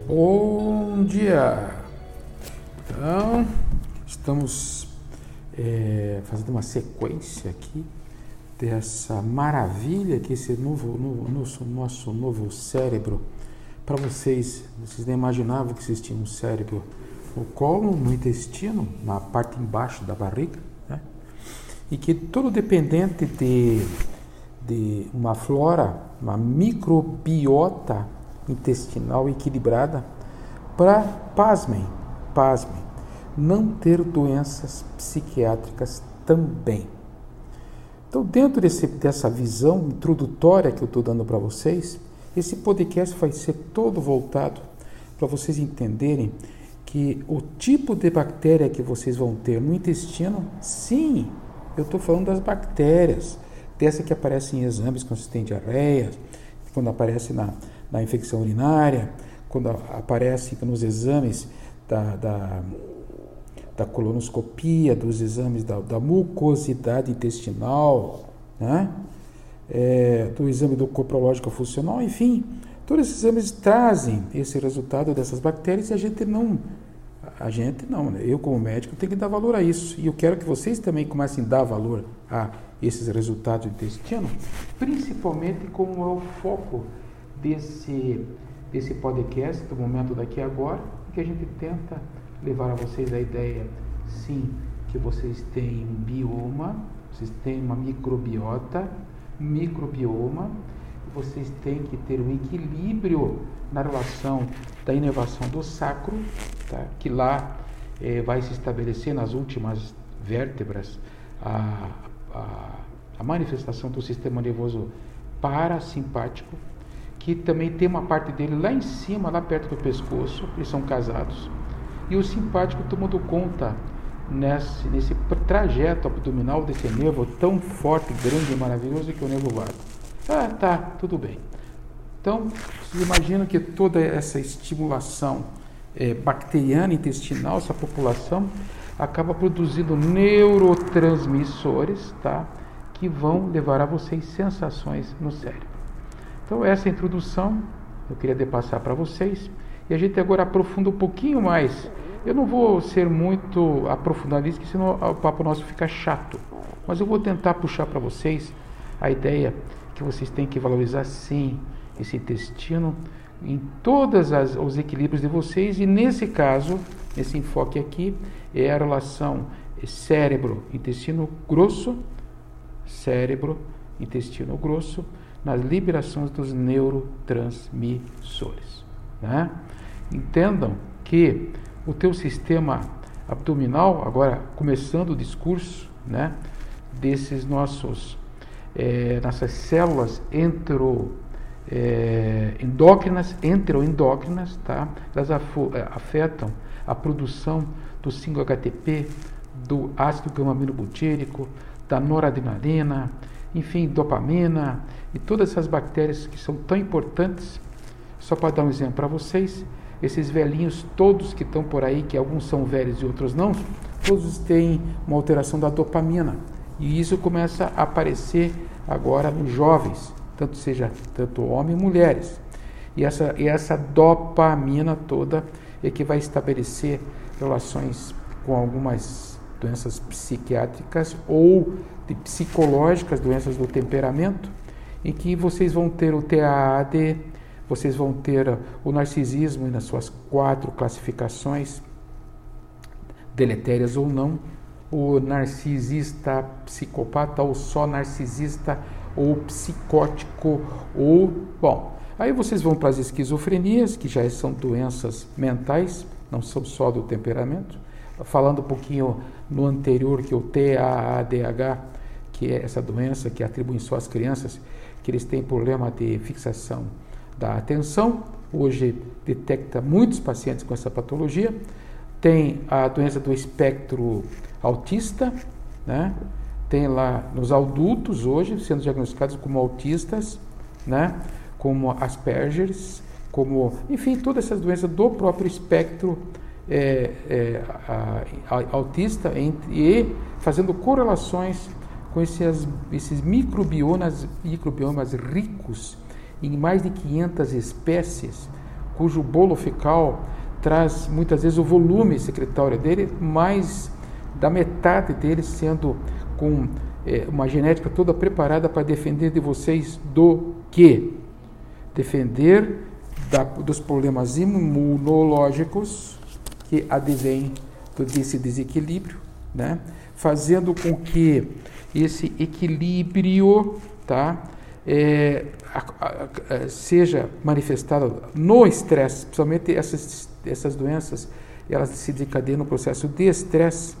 Bom dia! Então, estamos é, fazendo uma sequência aqui dessa maravilha que esse novo, novo nosso, nosso novo cérebro. Para vocês, vocês nem imaginavam que existia um cérebro no colo, no intestino, na parte embaixo da barriga, né? e que todo dependente de, de uma flora, uma microbiota intestinal equilibrada para, pasmem, pasmem, não ter doenças psiquiátricas também. Então, dentro desse, dessa visão introdutória que eu estou dando para vocês, esse podcast vai ser todo voltado para vocês entenderem que o tipo de bactéria que vocês vão ter no intestino, sim, eu estou falando das bactérias, dessa que aparece em exames quando você tem diarreia, quando aparece na, na infecção urinária, quando aparece nos exames da, da, da colonoscopia, dos exames da, da mucosidade intestinal, né? É, do exame do coprológico funcional, enfim, todos esses exames trazem esse resultado dessas bactérias e a gente não, a gente não, né? eu como médico tenho que dar valor a isso e eu quero que vocês também comecem a dar valor a esses resultados do intestino, principalmente como é o foco desse, desse podcast, do momento daqui a agora, que a gente tenta levar a vocês a ideia, sim, que vocês têm um bioma, vocês têm uma microbiota, microbioma, vocês têm que ter um equilíbrio na relação da inervação do sacro, tá? que lá eh, vai se estabelecer nas últimas vértebras a, a, a manifestação do sistema nervoso parasimpático, que também tem uma parte dele lá em cima, lá perto do pescoço, eles são casados. E o simpático tomando conta nesse, nesse trajeto abdominal desse nervo tão forte, grande e maravilhoso que é o nervo vago. Ah, tá, tudo bem. Então, vocês imaginam que toda essa estimulação é, bacteriana intestinal, essa população, acaba produzindo neurotransmissores, tá? Que vão levar a vocês sensações no cérebro. Então, essa introdução eu queria depassar para vocês e a gente agora aprofunda um pouquinho mais. Eu não vou ser muito aprofundadista, senão o papo nosso fica chato. Mas eu vou tentar puxar para vocês a ideia que vocês têm que valorizar sim esse intestino em todos os equilíbrios de vocês e nesse caso, esse enfoque aqui é a relação cérebro intestino grosso, cérebro intestino grosso nas liberações dos neurotransmissores. Né? Entendam que o teu sistema abdominal, agora começando o discurso né, desses nossos, é, nossas células entro, é, endócrinas, enteroendócrinas, tá? elas é, afetam a produção do 5-HTP, do ácido gama-aminobutírico, da noradrenalina, enfim, dopamina e todas essas bactérias que são tão importantes. Só para dar um exemplo para vocês, esses velhinhos todos que estão por aí, que alguns são velhos e outros não, todos têm uma alteração da dopamina. E isso começa a aparecer agora nos jovens, tanto seja tanto homens e mulheres. E essa, e essa dopamina toda é que vai estabelecer relações com algumas doenças psiquiátricas ou psicológicas, doenças do temperamento, em que vocês vão ter o TAAD, vocês vão ter o narcisismo nas suas quatro classificações, deletérias ou não, o narcisista psicopata ou só narcisista ou psicótico ou bom aí vocês vão para as esquizofrenias que já são doenças mentais não são só do temperamento. Falando um pouquinho no anterior que o TAADH que é essa doença que atribuem só às crianças, que eles têm problema de fixação da atenção. Hoje detecta muitos pacientes com essa patologia. Tem a doença do espectro autista, né? Tem lá nos adultos hoje sendo diagnosticados como autistas, né? Como Asperger's, como, enfim, todas essas doenças do próprio espectro é, é, a, a, autista e fazendo correlações com esses, esses microbiomas, microbiomas ricos em mais de 500 espécies, cujo bolo fecal traz muitas vezes o volume secretório dele, mais da metade dele sendo com é, uma genética toda preparada para defender de vocês do que? Defender da, dos problemas imunológicos que advêm desse desequilíbrio, né? fazendo com que esse equilíbrio tá? É, a, a, seja manifestado no estresse, principalmente essas, essas doenças, elas se desencadeiam no processo de estresse,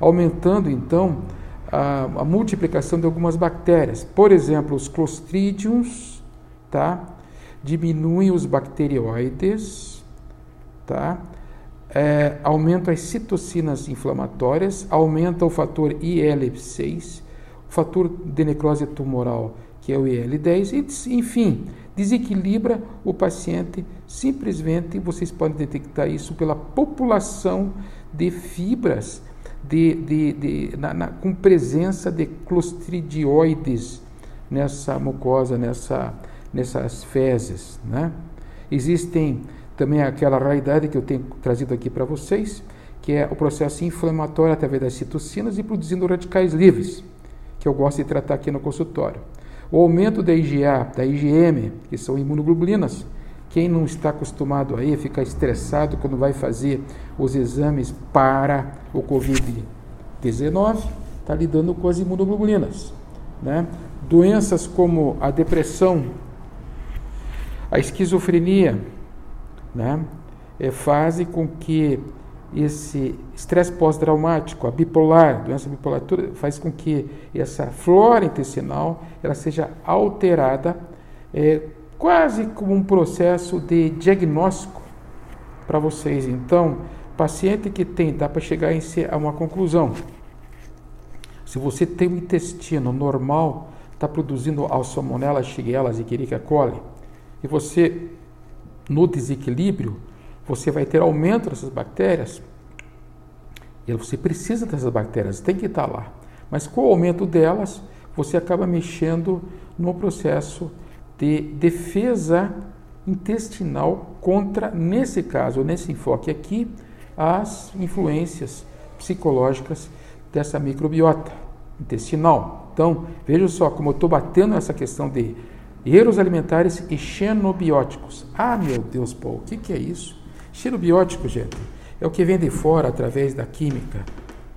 aumentando então a, a, multiplicação de algumas bactérias. Por exemplo, os clostridiums, tá? Diminuem os bacterioides, tá? É, aumenta as citocinas inflamatórias, aumenta o fator IL-6, fator de necrose tumoral que é o IL-10, e, enfim, desequilibra o paciente. Simplesmente vocês podem detectar isso pela população de fibras de, de, de na, na, com presença de clostridioides nessa mucosa, nessa, nessas fezes. Né? Existem também aquela realidade que eu tenho trazido aqui para vocês, que é o processo inflamatório através das citocinas e produzindo radicais livres, que eu gosto de tratar aqui no consultório. O aumento da IgA, da IgM, que são imunoglobulinas. Quem não está acostumado aí, ficar estressado quando vai fazer os exames para o Covid-19, está lidando com as imunoglobulinas. Né? Doenças como a depressão, a esquizofrenia, né? é, fazem com que esse estresse pós-traumático, a bipolar, doença bipolar, faz com que essa flora intestinal ela seja alterada, é, quase como um processo de diagnóstico para vocês. Então, paciente que tem, dá para chegar a uma conclusão. Se você tem um intestino normal, está produzindo Salmonella, Shigella, Escherichia coli, e você, no desequilíbrio, você vai ter aumento dessas bactérias. E você precisa dessas bactérias, tem que estar lá. Mas com o aumento delas, você acaba mexendo no processo de defesa intestinal contra, nesse caso, nesse enfoque aqui, as influências psicológicas dessa microbiota intestinal. Então, veja só como eu estou batendo nessa questão de erros alimentares e xenobióticos. Ah, meu Deus, Paulo, o que, que é isso? Cheiro biótico, gente, é o que vem de fora através da química,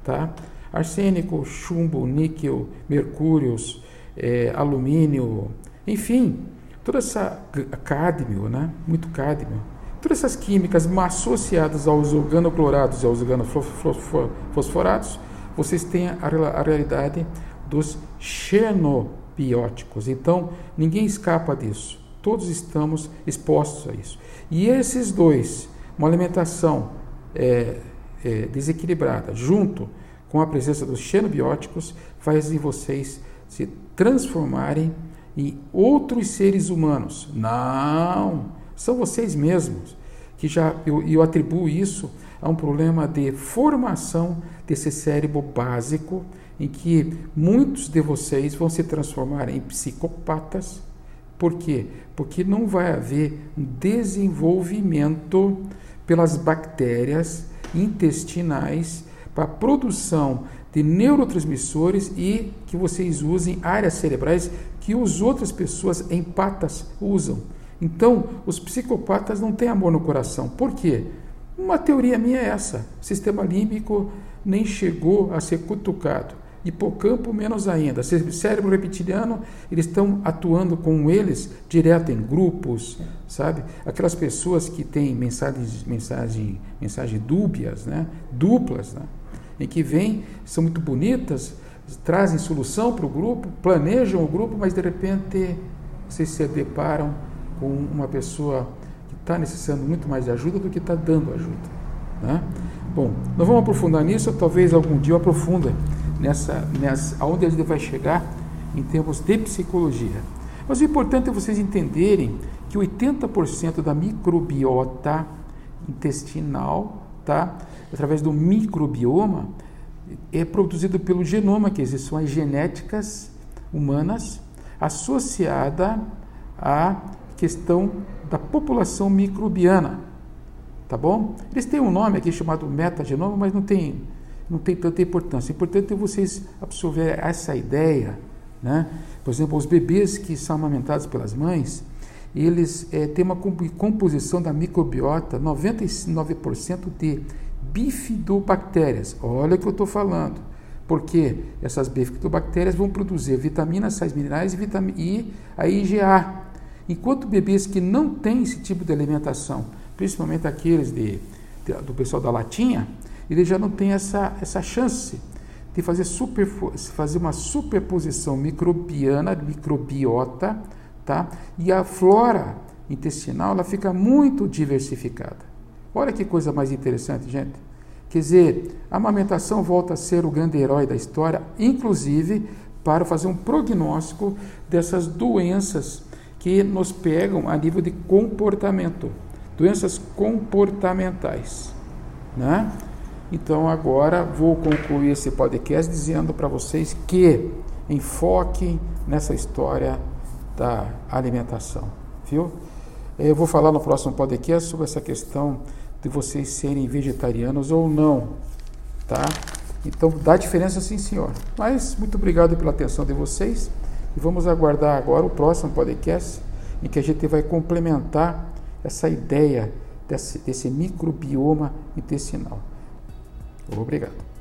tá? Arsênico, chumbo, níquel, mercúrios, é, alumínio, enfim, toda essa cádmio, né? Muito cádmio. Todas essas químicas associadas aos organoclorados e aos organofosforados, vocês têm a, a realidade dos xenobióticos. Então, ninguém escapa disso. Todos estamos expostos a isso. E esses dois, uma alimentação é, é, desequilibrada, junto com a presença dos xenobióticos, fazem vocês se transformarem em outros seres humanos. Não, são vocês mesmos que já eu, eu atribuo isso a um problema de formação desse cérebro básico em que muitos de vocês vão se transformar em psicopatas. Por quê? Porque não vai haver desenvolvimento pelas bactérias intestinais para a produção de neurotransmissores e que vocês usem áreas cerebrais que as outras pessoas empatas usam. Então, os psicopatas não têm amor no coração. Por quê? Uma teoria minha é essa: o sistema límbico nem chegou a ser cutucado hipocampo menos ainda. Cérebro reptiliano, eles estão atuando com eles direto em grupos, sabe? Aquelas pessoas que têm mensagens, mensagem, mensagem dúbias, né? duplas, né? em que vêm, são muito bonitas, trazem solução para o grupo, planejam o grupo, mas de repente vocês se deparam com uma pessoa que está necessitando muito mais de ajuda do que está dando ajuda. Né? Bom, nós vamos aprofundar nisso, talvez algum dia eu aprofunda nessa, nessa aonde ele vai chegar em termos de psicologia. Mas o importante é vocês entenderem que 80% da microbiota intestinal, tá, através do microbioma, é produzido pelo genoma, que são as genéticas humanas associada à questão da população microbiana. Tá bom? Eles têm um nome aqui chamado metagenoma, mas não tem, não tem tanta importância. Importante é vocês absorver essa ideia. Né? Por exemplo, os bebês que são amamentados pelas mães, eles é, têm uma composição da microbiota 99% de bifidobactérias. Olha o que eu estou falando. Porque essas bifidobactérias vão produzir vitaminas, sais minerais e, e a IgA. Enquanto bebês que não têm esse tipo de alimentação, principalmente aqueles de, de, do pessoal da latinha, eles já não têm essa, essa chance de fazer, super, fazer uma superposição microbiana, microbiota, tá? e a flora intestinal ela fica muito diversificada. Olha que coisa mais interessante, gente. Quer dizer, a amamentação volta a ser o grande herói da história, inclusive para fazer um prognóstico dessas doenças que nos pegam a nível de comportamento, doenças comportamentais, né? Então agora vou concluir esse podcast dizendo para vocês que enfoquem nessa história da alimentação, viu? Eu vou falar no próximo podcast sobre essa questão de vocês serem vegetarianos ou não, tá? Então dá diferença sim, senhor. Mas muito obrigado pela atenção de vocês e vamos aguardar agora o próximo podcast em que a gente vai complementar essa ideia desse, desse microbioma intestinal. Obrigado.